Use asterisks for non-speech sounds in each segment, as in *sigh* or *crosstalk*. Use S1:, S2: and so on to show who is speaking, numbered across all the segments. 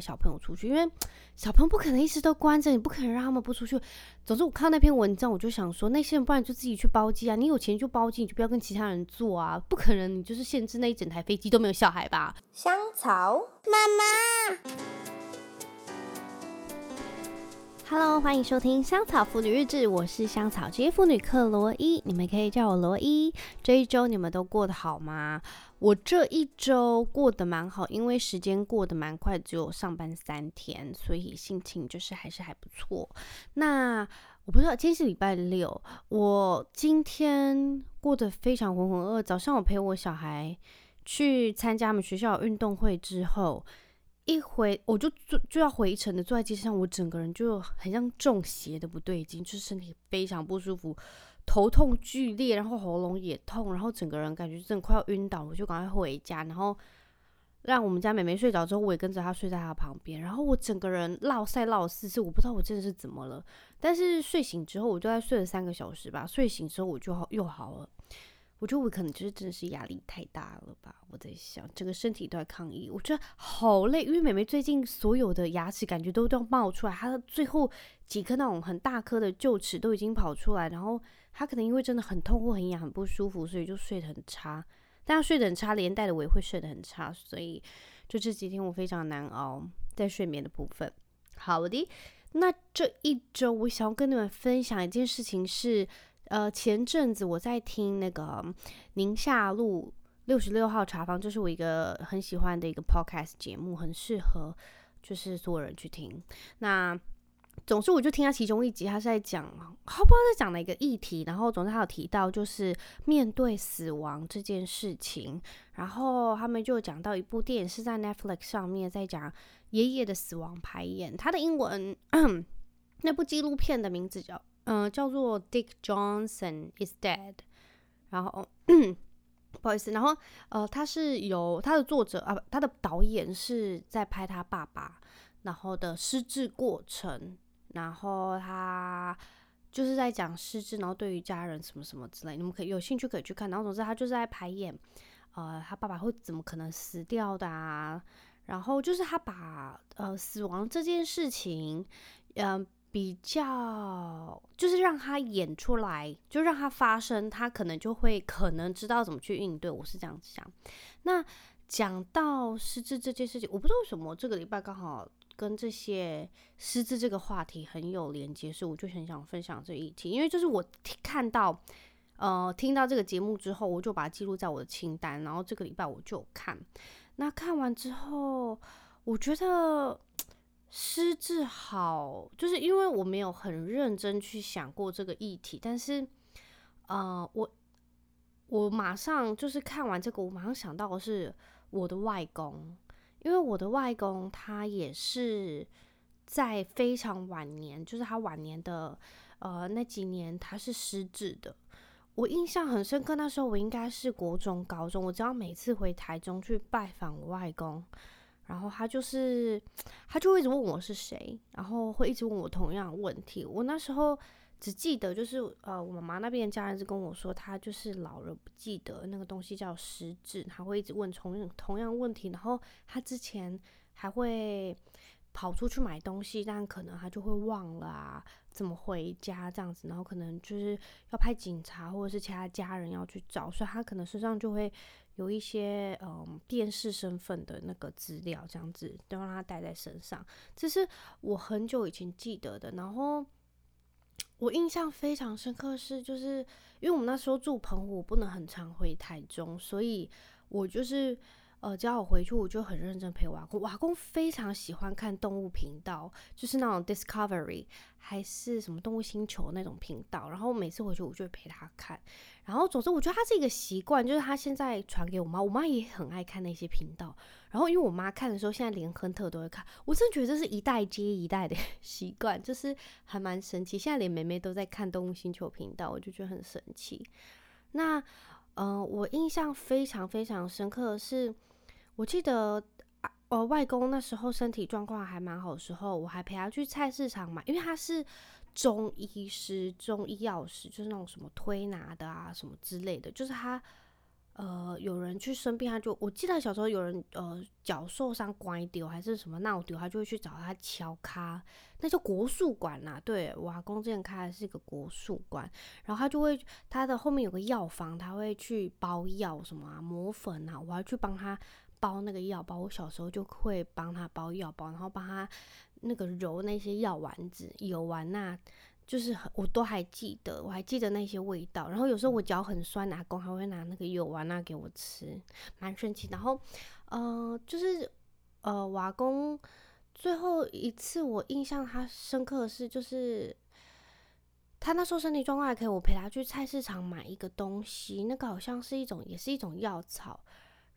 S1: 小朋友出去，因为小朋友不可能一直都关着，你不可能让他们不出去。总之，我看到那篇文章，我就想说，那些人不然就自己去包机啊，你有钱就包机，你就不要跟其他人坐啊，不可能，你就是限制那一整台飞机都没有小孩吧？
S2: 香草妈妈。
S1: Hello，欢迎收听香草妇女日志，我是香草职业妇女克罗伊，你们可以叫我罗伊。这一周你们都过得好吗？我这一周过得蛮好，因为时间过得蛮快，只有上班三天，所以心情就是还是还不错。那我不知道，今天是礼拜六，我今天过得非常浑浑噩噩。早上我陪我小孩去参加我们学校运动会之后。一回我就坐就要回程的，坐在机上，我整个人就很像中邪的不对劲，就是身体非常不舒服，头痛剧烈，然后喉咙也痛，然后整个人感觉真的快要晕倒，我就赶快回家，然后让我们家妹妹睡着之后，我也跟着她睡在她旁边，然后我整个人落赛落四次，我不知道我真的是怎么了，但是睡醒之后，我就在睡了三个小时吧，睡醒之后我就好又好了。我觉得我可能就是真的是压力太大了吧，我在想整个身体都在抗议，我觉得好累，因为妹妹最近所有的牙齿感觉都都要冒出来，她的最后几颗那种很大颗的臼齿都已经跑出来，然后他可能因为真的很痛或很痒很不舒服，所以就睡得很差，但他睡得很差，连带的我也会睡得很差，所以就这几天我非常难熬在睡眠的部分。好的，那这一周我想要跟你们分享一件事情是。呃，前阵子我在听那个宁夏路六十六号茶坊，就是我一个很喜欢的一个 podcast 节目，很适合就是所有人去听。那总之我就听他其中一集，他是在讲，好不知道在讲哪一个议题，然后总之他有提到就是面对死亡这件事情，然后他们就讲到一部电影是在 Netflix 上面在讲爷爷的死亡排演，他的英文那部纪录片的名字叫。嗯、叫做 Dick Johnson is dead。然后，*coughs* 不好意思，然后呃，他是由他的作者啊，他的导演是在拍他爸爸然后的失智过程，然后他就是在讲失智，然后对于家人什么什么之类，你们可以有兴趣可以去看。然后总之他就是在排演，呃，他爸爸会怎么可能死掉的啊？然后就是他把呃死亡这件事情，嗯、比较就是让他演出来，就让他发生，他可能就会可能知道怎么去应对。我是这样子想。那讲到失智这件事情，我不知道为什么这个礼拜刚好跟这些失智这个话题很有连接，所以我就很想分享这一题。因为就是我看到呃听到这个节目之后，我就把它记录在我的清单，然后这个礼拜我就看。那看完之后，我觉得。失智好，就是因为我没有很认真去想过这个议题，但是，呃，我我马上就是看完这个，我马上想到的是我的外公，因为我的外公他也是在非常晚年，就是他晚年的呃那几年他是失智的，我印象很深刻，那时候我应该是国中、高中，我只要每次回台中去拜访我外公。然后他就是，他就会一直问我是谁，然后会一直问我同样问题。我那时候只记得就是，呃，我妈妈那边家人是跟我说，他就是老了不记得那个东西叫失智，他会一直问同样同样问题。然后他之前还会跑出去买东西，但可能他就会忘了啊，怎么回家这样子。然后可能就是要派警察或者是其他家人要去找，所以他可能身上就会。有一些嗯，电视身份的那个资料，这样子都让他带在身上，这是我很久以前记得的。然后我印象非常深刻是，就是因为我们那时候住澎湖，不能很常回台中，所以我就是。呃，只要我回去，我就很认真陪我阿公。我阿公非常喜欢看动物频道，就是那种 Discovery 还是什么动物星球那种频道。然后每次回去，我就会陪他看。然后总之，我觉得他是一个习惯，就是他现在传给我妈，我妈也很爱看那些频道。然后因为我妈看的时候，现在连亨特都会看。我真的觉得这是一代接一代的 *laughs* 习惯，就是还蛮神奇。现在连妹妹都在看动物星球频道，我就觉得很神奇。那，呃，我印象非常非常深刻的是。我记得，呃，外公那时候身体状况还蛮好的时候，我还陪他去菜市场买，因为他是中医师、中医药师，就是那种什么推拿的啊，什么之类的，就是他，呃，有人去生病，他就我记得小时候有人呃脚受伤拐丢还是什么闹丢，他就会去找他敲咖，那叫国术馆呐。对，我阿公之前开的是一个国术馆，然后他就会他的后面有个药房，他会去包药什么啊，磨粉啊，我还去帮他包那个药包。我小时候就会帮他包药包，然后帮他那个揉那些药丸子、油丸呐。就是我都还记得，我还记得那些味道。然后有时候我脚很酸，阿公还会拿那个药丸啊给我吃，蛮神奇。然后，呃，就是呃，瓦工最后一次我印象他深刻的是，就是他那时候身体状况还可以，我陪他去菜市场买一个东西，那个好像是一种，也是一种药草。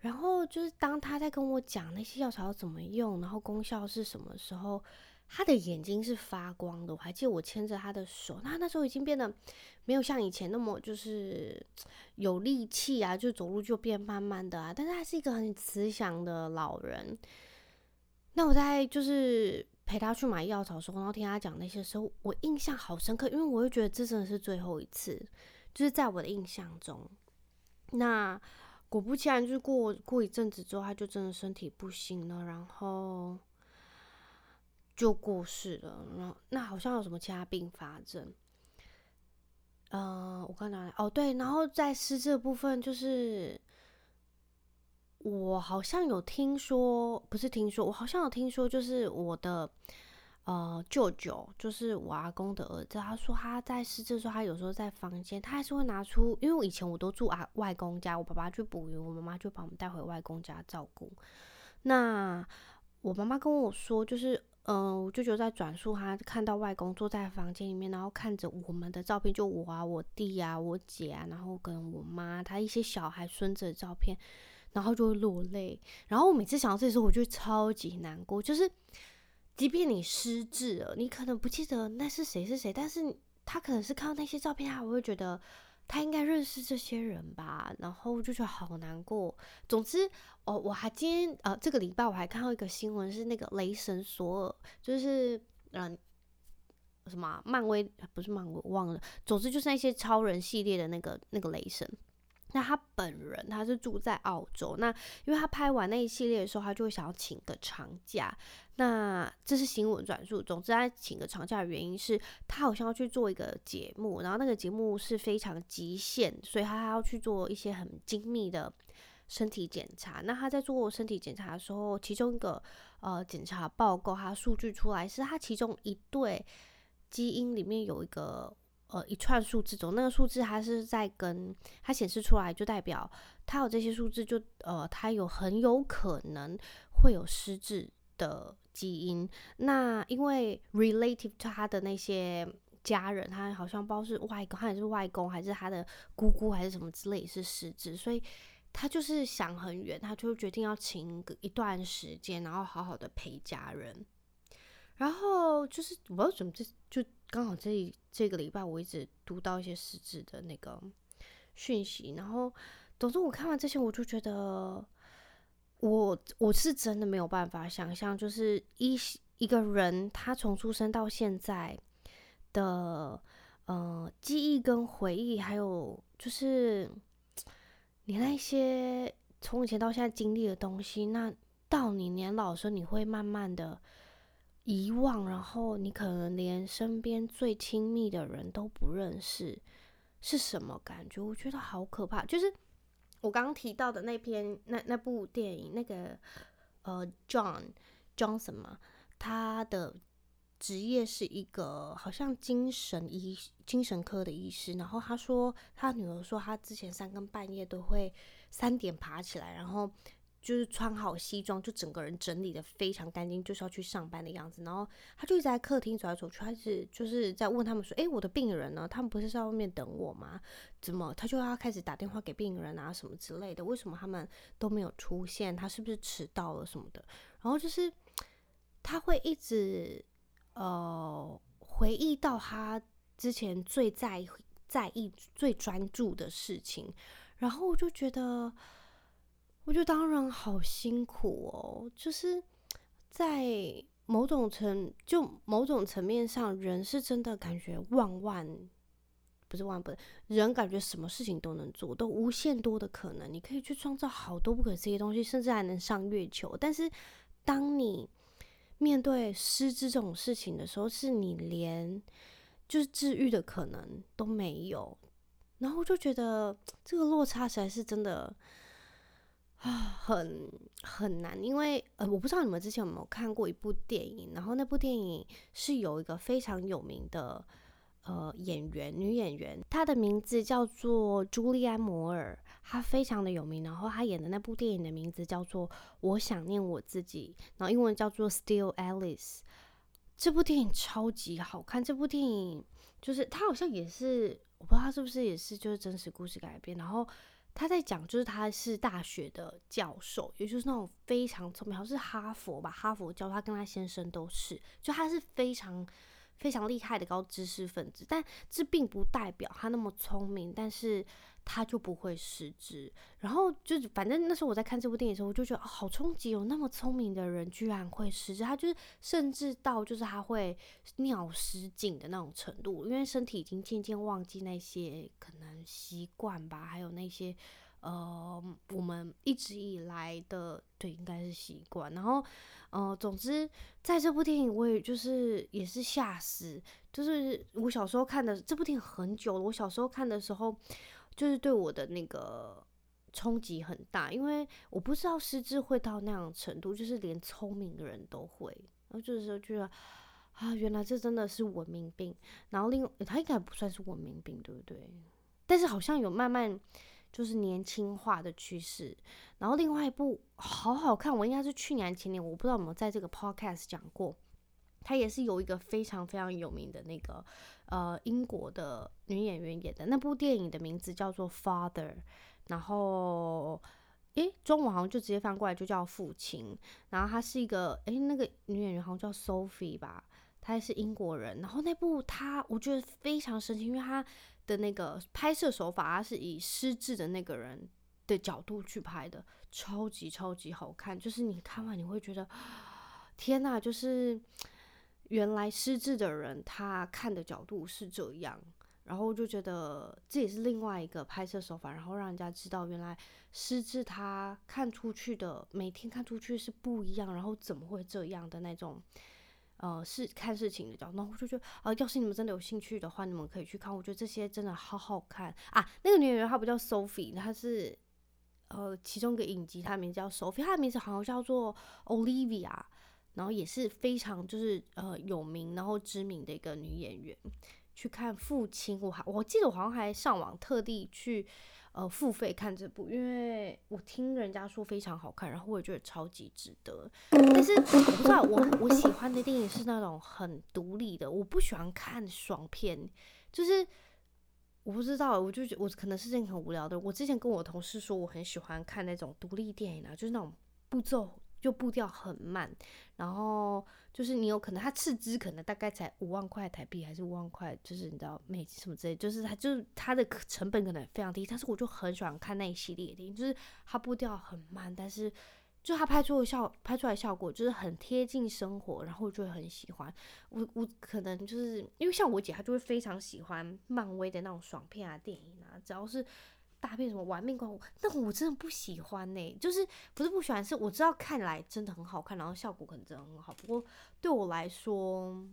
S1: 然后就是当他在跟我讲那些药草要怎么用，然后功效是什么时候。他的眼睛是发光的，我还记得我牵着他的手，他那时候已经变得没有像以前那么就是有力气啊，就走路就变慢慢的啊，但是他是一个很慈祥的老人。那我在就是陪他去买药草的时候，然后听他讲那些时候，我印象好深刻，因为我会觉得这真的是最后一次，就是在我的印象中。那果不其然，就是过过一阵子之后，他就真的身体不行了，然后。就过世了，然后那好像有什么其他并发症？呃，我刚才哦对，然后在失智部分，就是我好像有听说，不是听说，我好像有听说，就是我的呃舅舅，就是我阿公的儿子，他说他在失智的时候，他有时候在房间，他还是会拿出，因为我以前我都住啊外公家，我爸爸去捕鱼，我妈妈就把我们带回外公家照顾。那我妈妈跟我说，就是。嗯，我舅舅在转述他看到外公坐在房间里面，然后看着我们的照片，就我啊、我弟啊、我姐啊，然后跟我妈他一些小孩孙子的照片，然后就会落泪。然后我每次想到这时候，我就超级难过。就是，即便你失智了，你可能不记得那是谁是谁，但是他可能是看到那些照片，啊，我会觉得。他应该认识这些人吧，然后就觉得好难过。总之，哦，我还今天呃，这个礼拜我还看到一个新闻，是那个雷神索尔，就是嗯、什么漫威不是漫威，我忘了。总之就是那些超人系列的那个那个雷神。那他本人他是住在澳洲，那因为他拍完那一系列的时候，他就会想要请个长假。那这是新闻转述。总之，他请个长假的原因是他好像要去做一个节目，然后那个节目是非常极限，所以他还要去做一些很精密的身体检查。那他在做身体检查的时候，其中一个呃检查报告，他数据出来是他其中一对基因里面有一个。呃，一串数字中，那个数字它是在跟它显示出来，就代表它有这些数字就，呃，它有很有可能会有失智的基因。那因为 relative to 他的那些家人，他好像不知道是外公还是外公，还是他的姑姑还是什么之类是失智，所以他就是想很远，他就决定要请一段时间，然后好好的陪家人。然后就是我不知道怎么这就刚好这这个礼拜我一直读到一些实质的那个讯息，然后总之我看完这些我就觉得我我是真的没有办法想象，就是一一个人他从出生到现在的呃记忆跟回忆，还有就是你那些从以前到现在经历的东西，那到你年老的时候，你会慢慢的。遗忘，然后你可能连身边最亲密的人都不认识，是什么感觉？我觉得好可怕。就是我刚刚提到的那篇那那部电影，那个呃，John Johnson 嘛，他的职业是一个好像精神医精神科的医师。然后他说，他女儿说，他之前三更半夜都会三点爬起来，然后。就是穿好西装，就整个人整理得非常干净，就是要去上班的样子。然后他就一直在客厅走来走去，开始就是在问他们说：“诶，我的病人呢？他们不是在外面等我吗？怎么他就要开始打电话给病人啊什么之类的？为什么他们都没有出现？他是不是迟到了什么的？然后就是他会一直呃回忆到他之前最在在意、最专注的事情，然后我就觉得。”我觉得当然好辛苦哦，就是在某种层就某种层面上，人是真的感觉万万不是万不能，人感觉什么事情都能做，都无限多的可能，你可以去创造好多不可思议的东西，甚至还能上月球。但是当你面对失智这种事情的时候，是你连就是治愈的可能都没有，然后就觉得这个落差实在是真的，啊 *sighs* 很很难。因为呃，我不知道你们之前有没有看过一部电影，然后那部电影是有一个非常有名的呃演员，女演员，她的名字叫做朱莉安·摩尔。她非常的有名，然后她演的那部电影的名字叫做《我想念我自己》，然后英文叫做《Still Alice》。这部电影超级好看，这部电影就是他好像也是，我不知道是不是也是就是真实故事改编。然后他在讲，就是他是大学的教授，也就是那种非常聪明，好像是哈佛吧，哈佛教他跟他先生都是，就他是非常非常厉害的高知识分子，但这并不代表他那么聪明，但是。他就不会失智，然后就反正那时候我在看这部电影的时候，我就觉得、好冲击，有那么聪明的人居然会失智，他就是甚至到就是他会尿失禁的那种程度，因为身体已经渐渐忘记那些可能习惯吧，还有那些呃我们一直以来的对应该是习惯，然后呃总之在这部电影我也就是也是吓死，就是我小时候看的这部电影很久了，我小时候看的时候。就是对我的那个冲击很大，因为我不知道失智会到那样程度，就是连聪明的人都会。然后就是觉得啊，原来这真的是文明病。然后另，他应该不算是文明病，对不对？但是好像有慢慢就是年轻化的趋势。然后另外一部好好看，我应该是去年前年，我不知道有没有在这个 podcast 讲过。他也是有一个非常非常有名的那个呃英国的女演员演的那部电影的名字叫做《Father》，然后诶，中文好像就直接翻过来就叫父亲。然后她是一个诶，那个女演员好像叫 Sophie 吧，她也是英国人。然后那部她我觉得非常神奇，因为她的那个拍摄手法，她是以失智的那个人的角度去拍的，超级超级好看。就是你看完你会觉得天哪，就是。原来失智的人他看的角度是这样，然后就觉得这也是另外一个拍摄手法，然后让人家知道原来失智他看出去的每天看出去是不一样，然后怎么会这样的那种，呃，是看事情的角度。然后我就觉得啊、要是你们真的有兴趣的话，你们可以去看，我觉得这些真的好好看啊。那个女演员她不叫 Sophie，她是呃其中一个影集，她名字叫 Sophie，她的名字好像叫做 Olivia。然后也是非常就是呃有名然后知名的一个女演员，去看父亲，我还我记得我好像还上网特地去呃付费看这部，因为我听人家说非常好看，然后我也觉得超级值得。但是我不知道我我喜欢的电影是那种很独立的，我不喜欢看爽片，就是我不知道，我就觉我可能是这样很无聊的。我之前跟我同事说，我很喜欢看那种独立电影啊，就是那种步骤。就步调很慢，然后就是你有可能他斥资可能大概才五万块台币还是五万块，就是你知道美金什么之类，就是他就是他的成本可能非常低，但是我就很喜欢看那一系列的电影，就是他步调很慢，但是就他拍出的效拍出来效果就是很贴近生活，然后我就会很喜欢。我我可能就是因为像我姐，她就会非常喜欢漫威的那种爽片啊电影啊，只要是。搭配什么玩命关头，那我真的不喜欢呢、就是不是不喜欢，是我知道看来真的很好看，然后效果可能真的很好。不过对我来说，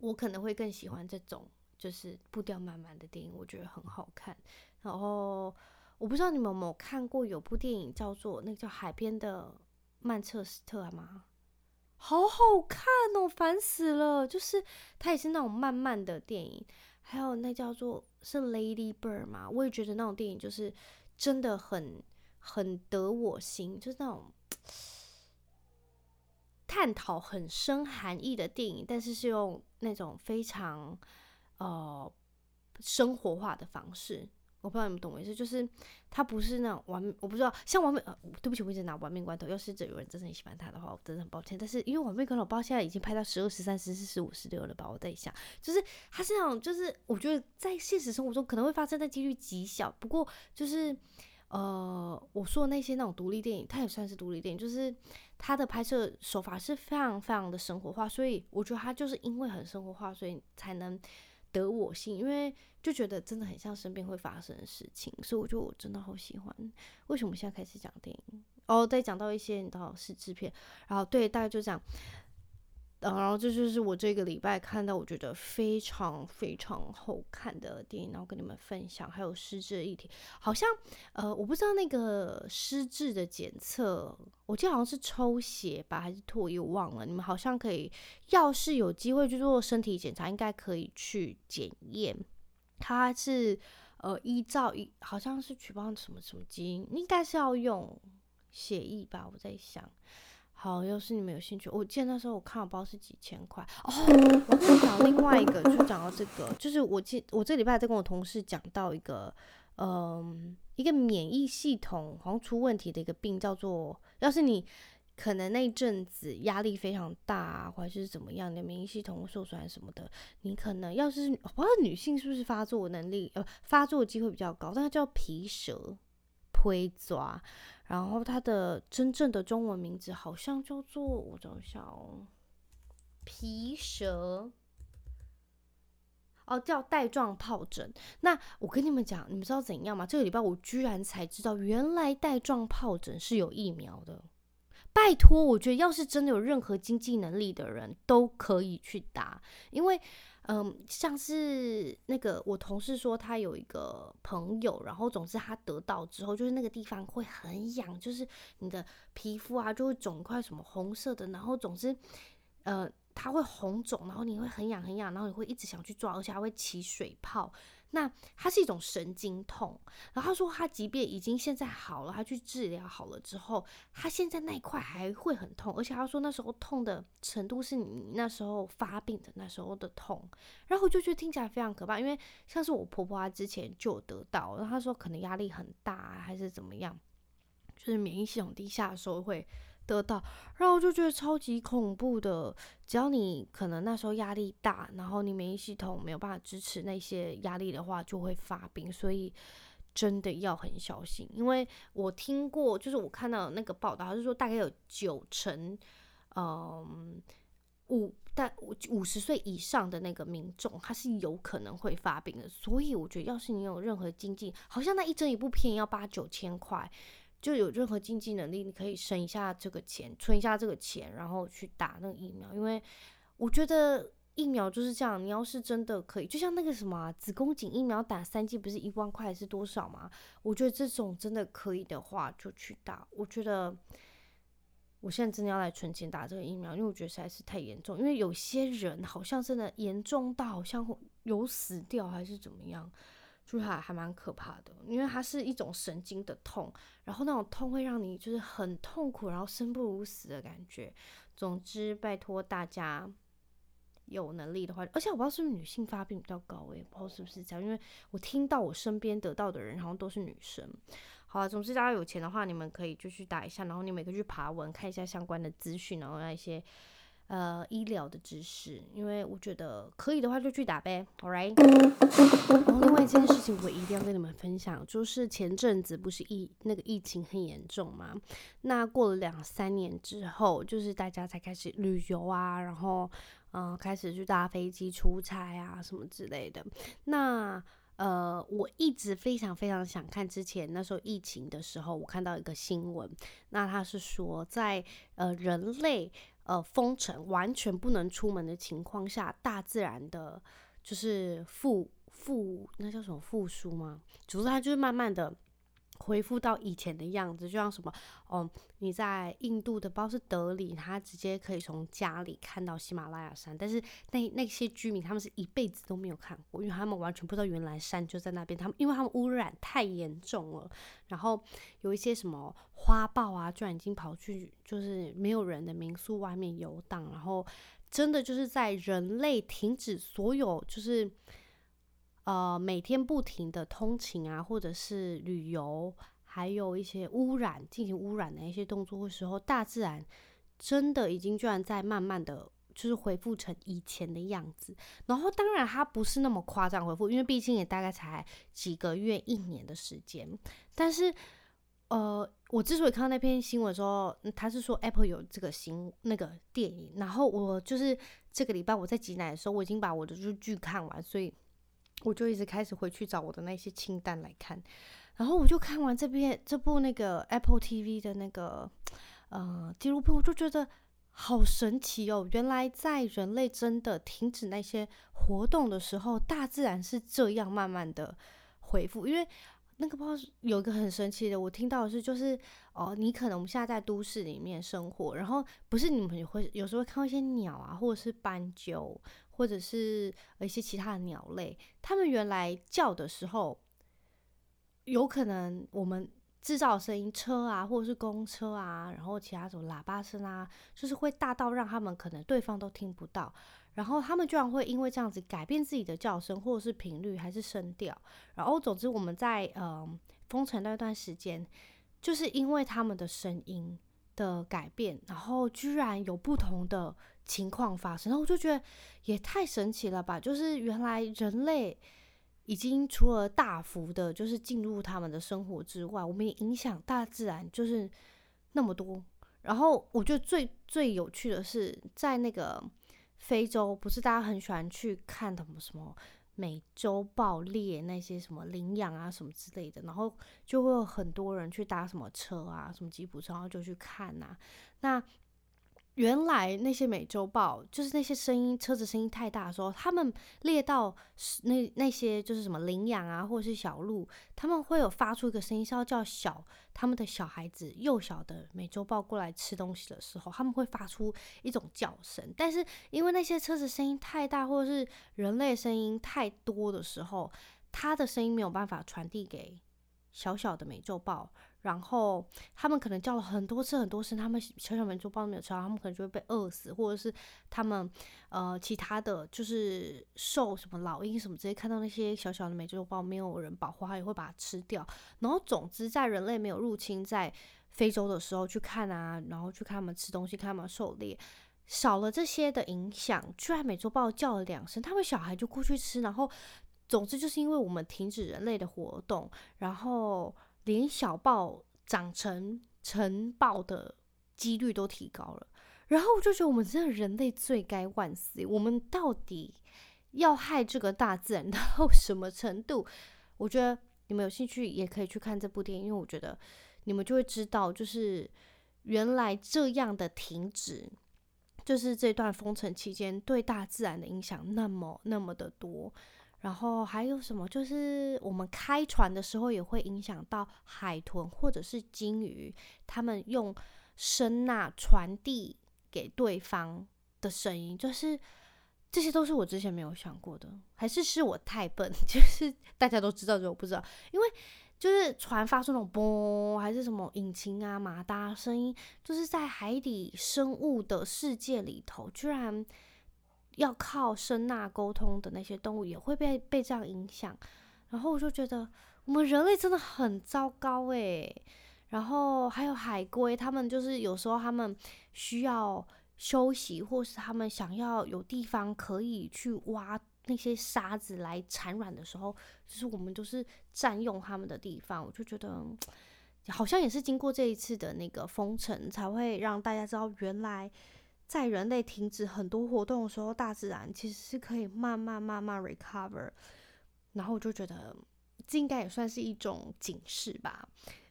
S1: 我可能会更喜欢这种就是步调慢慢的电影，我觉得很好看。然后我不知道你们有没有看过有部电影叫做那个叫《海边的曼彻斯特》吗？好好看哦，烦死了！就是它也是那种慢慢的电影。还有那叫做是 Lady Bird 嘛，我也觉得那种电影就是真的很很得我心，就是那种探讨很深含义的电影，但是是用那种非常呃生活化的方式。我不知道你们懂我意思，就是他不是那种玩，我不知道像完美，呃，对不起，我一直拿玩命关头。要是这有人真的很喜欢他的话，我真的很抱歉。但是因为完美关头，我不知道现在已经拍到十二、十三、十四、十五、十六了吧？我在想，就是他是那种，就是我觉得在现实生活中可能会发生的几率极小。不过就是呃，我说的那些那种独立电影，它也算是独立电影，就是它的拍摄手法是非常非常的生活化，所以我觉得它就是因为很生活化，所以才能。得我心，因为就觉得真的很像身边会发生的事情，所以我觉得我真的好喜欢。为什么现在开始讲电影？哦，再讲到一些你知道是制片，然后对，大概就这样。然后这就是我这个礼拜看到我觉得非常非常好看的电影，然后跟你们分享。还有失智的议题，好像呃，我不知道那个失智的检测，我记得好像是抽血吧，还是唾液，我忘了。你们好像可以，要是有机会去做身体检查，应该可以去检验。它是呃依照一，好像是取报什么什么基因，应该是要用血液吧，我在想。好，要是你们有兴趣，我记得那时候我看了，不知道是几千块哦。*laughs* 我讲另外一个，就讲到这个，就是我记我这礼拜在跟我同事讲到一个，嗯，一个免疫系统好像出问题的一个病，叫做，要是你可能那一阵子压力非常大，或者是怎么样，你的免疫系统受损什么的，你可能要是我不知道女性是不是发作能力呃发作的机会比较高，但它叫皮蛇推抓。然后它的真正的中文名字好像叫做，我找一下哦，皮蛇，哦，叫带状疱疹。那我跟你们讲，你们知道怎样吗？这个礼拜我居然才知道，原来带状疱疹是有疫苗的。拜托，我觉得要是真的有任何经济能力的人都可以去打，因为。嗯，像是那个我同事说，他有一个朋友，然后总之他得到之后，就是那个地方会很痒，就是你的皮肤啊就会肿块什么红色的，然后总之，呃，它会红肿，然后你会很痒很痒，然后你会一直想去抓，而且还会起水泡。那它是一种神经痛，然后他说他即便已经现在好了，他去治疗好了之后，他现在那一块还会很痛，而且他说那时候痛的程度是你那时候发病的那时候的痛，然后我就觉得听起来非常可怕，因为像是我婆婆她之前就得到，然后她说可能压力很大还是怎么样，就是免疫系统低下的时候会。得到，然后我就觉得超级恐怖的。只要你可能那时候压力大，然后你免疫系统没有办法支持那些压力的话，就会发病。所以真的要很小心。因为我听过，就是我看到那个报道，他是说大概有九成，嗯，五但五十岁以上的那个民众，他是有可能会发病的。所以我觉得，要是你有任何经济，好像那一针一部片要八九千块。就有任何经济能力，你可以省一下这个钱，存一下这个钱，然后去打那个疫苗。因为我觉得疫苗就是这样，你要是真的可以，就像那个什么、子宫颈疫苗打三剂不是一万块是多少吗？我觉得这种真的可以的话就去打。我觉得我现在真的要来存钱打这个疫苗，因为我觉得实在是太严重。因为有些人好像真的严重到好像有死掉还是怎么样。就是还还蛮可怕的，因为它是一种神经的痛，然后那种痛会让你就是很痛苦，然后生不如死的感觉。总之，拜托大家有能力的话，而且我不知道是不是女性发病比较高，我也不知道是不是这样，因为我听到我身边得到的人好像都是女生。好啊，总之大家有钱的话，你们可以就去打一下，然后你们可以去爬文看一下相关的资讯，然后那一些。呃，医疗的知识，因为我觉得可以的话就去打呗，All right。然后另外一件事情，我一定要跟你们分享，就是前阵子不是疫那个疫情很严重嘛？那过了两三年之后，就是大家才开始旅游啊，然后嗯、开始去搭飞机出差啊什么之类的。那呃，我一直非常非常想看之前那时候疫情的时候，我看到一个新闻，那他是说在呃人类。呃，封城完全不能出门的情况下，大自然的，就是复复那叫什么复苏吗？主要它就是慢慢的恢复到以前的样子，就像什么，哦，你在印度的，不知道是德里，他直接可以从家里看到喜马拉雅山，但是那那些居民他们是一辈子都没有看过，因为他们完全不知道原来山就在那边，他们因为他们污染太严重了，然后有一些什么。花豹啊，居然已经跑去就是没有人的民宿外面游荡，然后真的就是在人类停止所有就是呃每天不停的通勤啊，或者是旅游，还有一些污染进行污染的一些动作的时候，大自然真的已经居然在慢慢的就是恢复成以前的样子。然后当然它不是那么夸张恢复，因为毕竟也大概才几个月、一年的时间，但是。呃，我之所以看到那篇新闻的时候，他是说 Apple 有这个新那个电影，然后我就是这个礼拜我在挤奶的时候，我已经把我的日剧看完，所以我就一直开始回去找我的那些清单来看，然后我就看完这边这部那个 Apple TV 的那个呃纪录片，我就觉得好神奇哦！原来在人类真的停止那些活动的时候，大自然是这样慢慢的回复。因为那个不知道有一个很神奇的，我听到的是就是哦，你可能我们现在在都市里面生活，然后不是你们会有时候会看到一些鸟啊，或者是斑鸠。或者是一些其他的鸟类，它们原来叫的时候，有可能我们制造声音，车啊，或者是公车啊，然后其他什么喇叭声啊，就是会大到让他们可能对方都听不到，然后他们居然会因为这样子改变自己的叫声，或者是频率还是声调，然后总之我们在嗯封城那段时间，就是因为他们的声音的改变，然后居然有不同的。情况发生，然后我就觉得也太神奇了吧！就是原来人类已经除了大幅的，就是进入他们的生活之外，我们也影响大自然，就是那么多。然后我觉得最最有趣的是，在那个非洲，不是大家很喜欢去看什么什么美洲豹猎那些什么领养啊什么之类的，然后就会有很多人去搭什么车啊，什么吉普车，然后就去看啊。那原来那些美洲豹，就是那些声音，车子声音太大的时候，他们猎到那那些就是什么羚羊啊，或者是小鹿，他们会有发出一个声音，是要叫小他们的小孩子幼小的美洲豹过来吃东西的时候，他们会发出一种叫声。但是因为那些车子声音太大，或者是人类声音太多的时候，它的声音没有办法传递给小小的美洲豹。然后他们可能叫了很多次很多次，他们小小美洲豹没有吃到，他们可能就会被饿死，或者是他们呃其他的就是兽什么老鹰什么，直接看到那些小小的美洲豹没有人保护，它也会把它吃掉。然后总之在人类没有入侵在非洲的时候去看啊，然后去看他们吃东西，看他们狩猎，少了这些的影响，居然美洲豹叫了两声，他们小孩就过去吃。然后总之就是因为我们停止人类的活动，然后。连小豹长成成豹的几率都提高了，然后我就觉得我们真的人类罪该万死。我们到底要害这个大自然 *laughs* 到什么程度？我觉得你们有兴趣也可以去看这部电影，因为我觉得你们就会知道，就是原来这样的停止，就是这段封城期间对大自然的影响那么那么的多。然后还有什么？就是我们开船的时候也会影响到海豚或者是鲸鱼，他们用声呐传递给对方的声音，就是这些都是我之前没有想过的，还是是我太笨？*laughs* 就是大家都知道，就我不知道，因为就是船发出那种嘣，还是什么引擎啊、马达声音，就是在海底生物的世界里头，居然。要靠声呐沟通的那些动物也会被被这样影响，然后我就觉得我们人类真的很糟糕诶。然后还有海龟，他们就是有时候他们需要休息，或是他们想要有地方可以去挖那些沙子来产卵的时候，就是我们都是占用他们的地方。我就觉得好像也是经过这一次的那个封城，才会让大家知道原来。在人类停止很多活动的时候，大自然其实是可以慢慢慢慢 recover。然后我就觉得这应该也算是一种警示吧。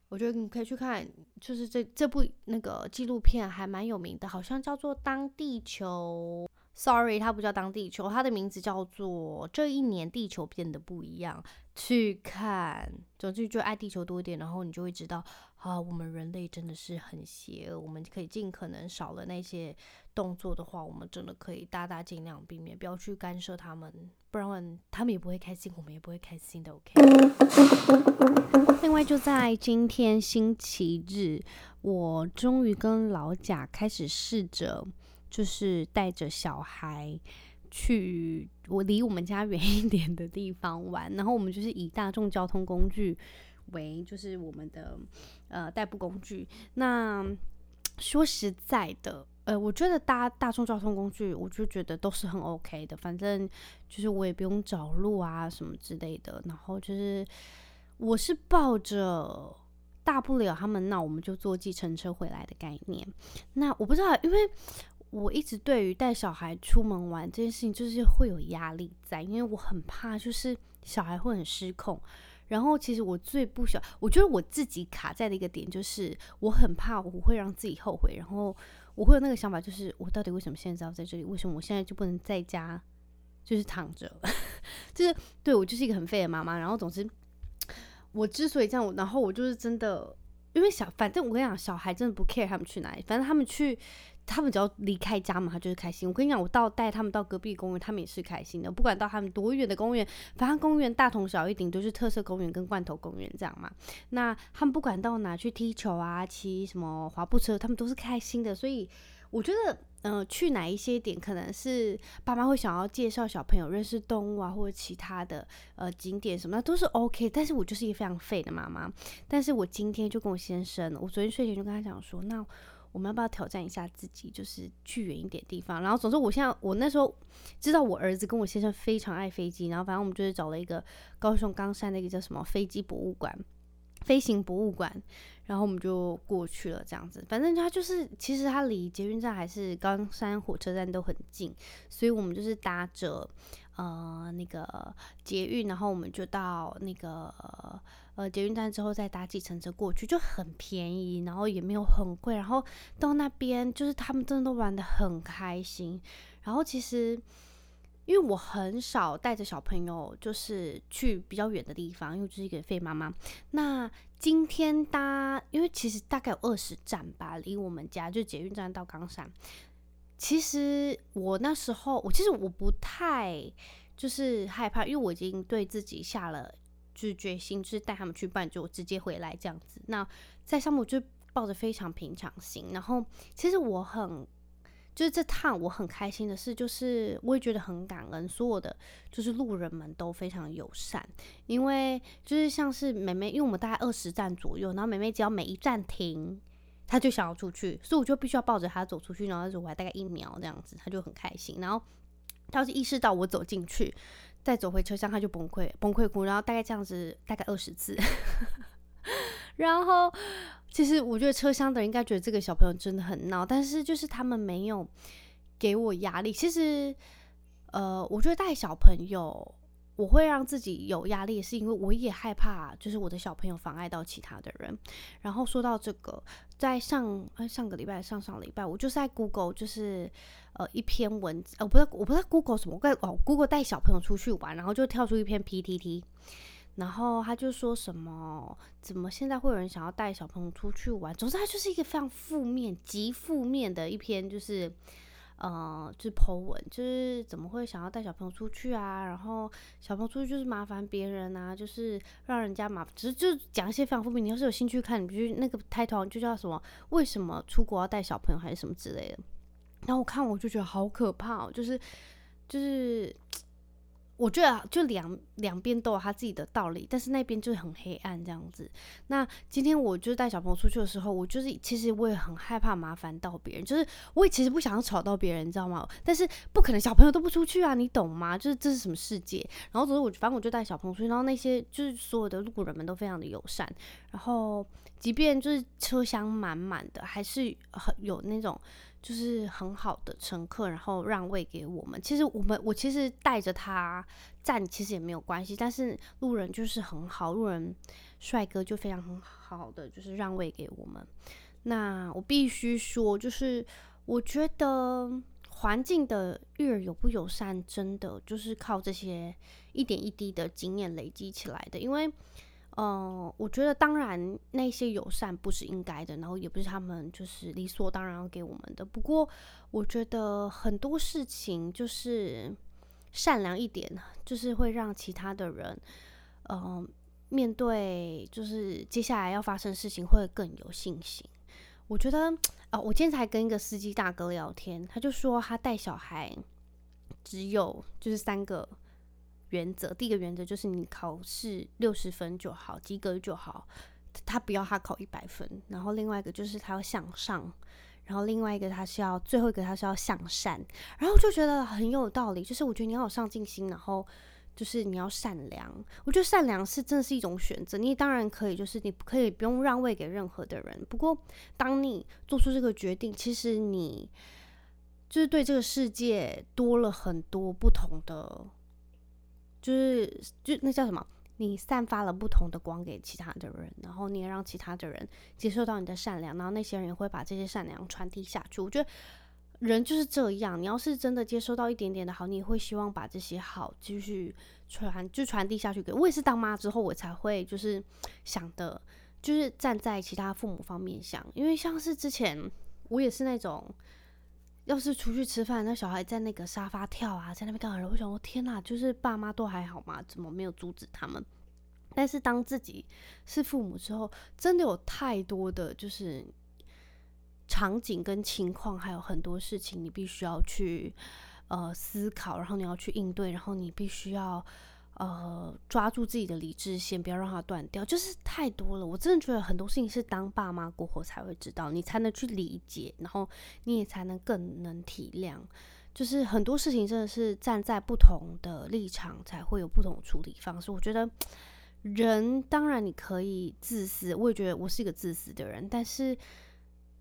S1: 我觉得你可以去看，就是这这部那个纪录片还蛮有名的，好像叫做《当地球》。Sorry，它不叫《当地球》，它的名字叫做《这一年地球变得不一样》。去看，总之就爱地球多一点，然后你就会知道啊，我们人类真的是很邪恶。我们可以尽可能少了那些。动作的话，我们真的可以大大尽量避免，不要去干涉他们，不然他们也不会开心，我们也不会开心的。OK。*laughs* 另外，就在今天星期日，我终于跟老贾开始试着，就是带着小孩去我离我们家远一点的地方玩，然后我们就是以大众交通工具为就是我们的呃代步工具。那说实在的。呃，我觉得搭大众交通工具，我就觉得都是很 OK 的。反正就是我也不用找路啊什么之类的。然后就是我是抱着大不了他们闹，我们就坐计程车回来的概念。那我不知道，因为我一直对于带小孩出门玩这件事情，就是会有压力在，因为我很怕就是小孩会很失控。然后其实我最不想，我觉得我自己卡在的一个点就是，我很怕我会让自己后悔，然后我会有那个想法，就是我到底为什么现在要在这里？为什么我现在就不能在家，就是躺着？*laughs* 就是对我就是一个很废的妈妈。然后总之，我之所以这样，然后我就是真的，因为小，反正我跟你讲，小孩真的不 care 他们去哪里，反正他们去。他们只要离开家嘛，他就是开心。我跟你讲，我到带他们到隔壁公园，他们也是开心的。不管到他们多远的公园，反正公园大同小异，顶多是特色公园跟罐头公园这样嘛。那他们不管到哪去踢球啊，骑什么滑步车，他们都是开心的。所以我觉得，嗯、呃，去哪一些点，可能是爸妈会想要介绍小朋友认识动物啊，或者其他的呃景点什么的，都是 OK。但是我就是一个非常废的妈妈。但是我今天就跟我先生，我昨天睡前就跟他讲说，那。我们要不要挑战一下自己，就是去远一点地方？然后总之，我现在我那时候知道我儿子跟我先生非常爱飞机，然后反正我们就是找了一个高雄冈山那个叫什么飞机博物馆、飞行博物馆，然后我们就过去了。这样子，反正他就是其实它离捷运站还是冈山火车站都很近，所以我们就是搭着呃那个捷运，然后我们就到那个。呃，捷运站之后再搭计程车过去就很便宜，然后也没有很贵，然后到那边就是他们真的都玩得很开心。然后其实因为我很少带着小朋友就是去比较远的地方，因为就是一个废妈妈。那今天搭，因为其实大概有二十站吧，离我们家就捷运站到冈山。其实我那时候，我其实我不太就是害怕，因为我已经对自己下了。就是决心，就是带他们去办，就直接回来这样子。那在上面我就抱着非常平常心。然后其实我很，就是这趟我很开心的事，就是我也觉得很感恩，所有的就是路人们都非常友善。因为就是像是妹妹，因为我们大概二十站左右，然后妹妹只要每一站停，她就想要出去，所以我就必须要抱着她走出去。然后我还大概一秒这样子，她就很开心。然后她要是意识到我走进去。再走回车厢，她就崩溃崩溃哭，然后大概这样子，大概二十次。*laughs* 然后，其实我觉得车厢的人应该觉得这个小朋友真的很闹，但是就是他们没有给我压力。其实，呃，我觉得带小朋友，我会让自己有压力，是因为我也害怕，就是我的小朋友妨碍到其他的人。然后说到这个，在上上个礼拜、上上礼拜，我就是在 Google，就是。呃，一篇文字，呃，我不知道，我不知道 Google 什么，我哦，Google 带小朋友出去玩，然后就跳出一篇 PTT，然后他就说什么，怎么现在会有人想要带小朋友出去玩？总之，他就是一个非常负面、极负面的一篇，就是呃，就是 po 文，就是怎么会想要带小朋友出去啊？然后小朋友出去就是麻烦别人啊，就是让人家麻烦，只是就讲一些非常负面。你要是有兴趣看，你必须那个 title 就叫什么？为什么出国要带小朋友，还是什么之类的？然后我看我就觉得好可怕哦，就是就是，我觉得就两两边都有他自己的道理，但是那边就是很黑暗这样子。那今天我就带小朋友出去的时候，我就是其实我也很害怕麻烦到别人，就是我也其实不想要吵到别人，你知道吗？但是不可能小朋友都不出去啊，你懂吗？就是这是什么世界？然后总之我反正我就带小朋友出去，然后那些就是所有的路人们都非常的友善，然后即便就是车厢满满的，还是很有那种。就是很好的乘客，然后让位给我们。其实我们我其实带着他站，其实也没有关系。但是路人就是很好，路人帅哥就非常很好的就是让位给我们。那我必须说，就是我觉得环境的育儿友不友善，真的就是靠这些一点一滴的经验累积起来的，因为。嗯，我觉得当然那些友善不是应该的，然后也不是他们就是理所当然要给我们的。不过我觉得很多事情就是善良一点，就是会让其他的人，嗯，面对就是接下来要发生事情会更有信心。我觉得啊，我今天才跟一个司机大哥聊天，他就说他带小孩只有就是三个。原则，第一个原则就是你考试六十分就好，及格就好，他不要他考一百分。然后另外一个就是他要向上，然后另外一个他是要最后一个他是要向善。然后就觉得很有道理，就是我觉得你要有上进心，然后就是你要善良。我觉得善良是真的是一种选择，你当然可以，就是你可以不用让位给任何的人。不过当你做出这个决定，其实你就是对这个世界多了很多不同的，就是就那叫什么？你散发了不同的光给其他的人，然后你也让其他的人接受到你的善良，然后那些人也会把这些善良传递下去。我觉得人就是这样，你要是真的接收到一点点的好，你也会希望把这些好继续传，就传递下去给。我也是当妈之后，我才会就是想的，就是站在其他父母方面想，因为像是之前我也是那种。要是出去吃饭，那小孩在那个沙发跳啊，在那边干嘛？我想说，天哪，就是爸妈都还好吗？怎么没有阻止他们？但是当自己是父母之后，真的有太多的就是场景跟情况，还有很多事情你必须要去呃思考，然后你要去应对，然后你必须要。呃，抓住自己的理智线，不要让它断掉，就是太多了。我真的觉得很多事情是当爸妈过后才会知道，你才能去理解，然后你也才能更能体谅。就是很多事情真的是站在不同的立场才会有不同的处理方式。我觉得人当然你可以自私，我也觉得我是一个自私的人，但是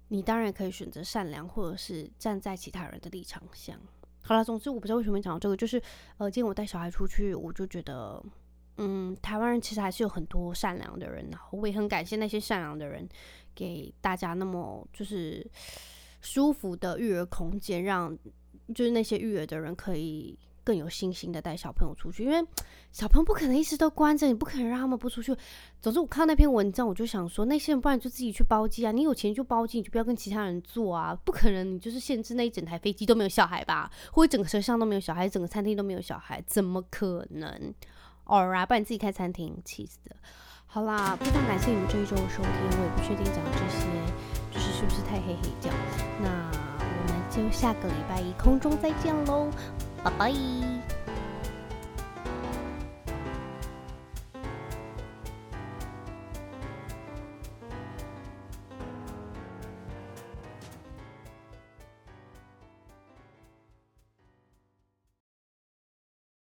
S1: 你当然可以选择善良，或者是站在其他人的立场想。好了，总之我不知道为什么讲到这个，就是呃，今天我带小孩出去，我就觉得，嗯，台湾人其实还是有很多善良的人，然后我也很感谢那些善良的人，给大家那么就是舒服的育儿空间，让就是那些育儿的人可以。更有信心的带小朋友出去，因为小朋友不可能一直都关着，你不可能让他们不出去。总之，我看到那篇文章，我就想说，那些人不然就自己去包机啊，你有钱就包机，你就不要跟其他人坐啊，不可能，你就是限制那一整台飞机都没有小孩吧，或者整个车厢都没有小孩，整个餐厅都没有小孩，怎么可能？Alright，不然你自己开餐厅，气死的。好啦，非常感谢你们这一周的收听，我也不确定讲这些就是是不是太黑黑掉。那我们就下个礼拜一空中再见喽。拜拜。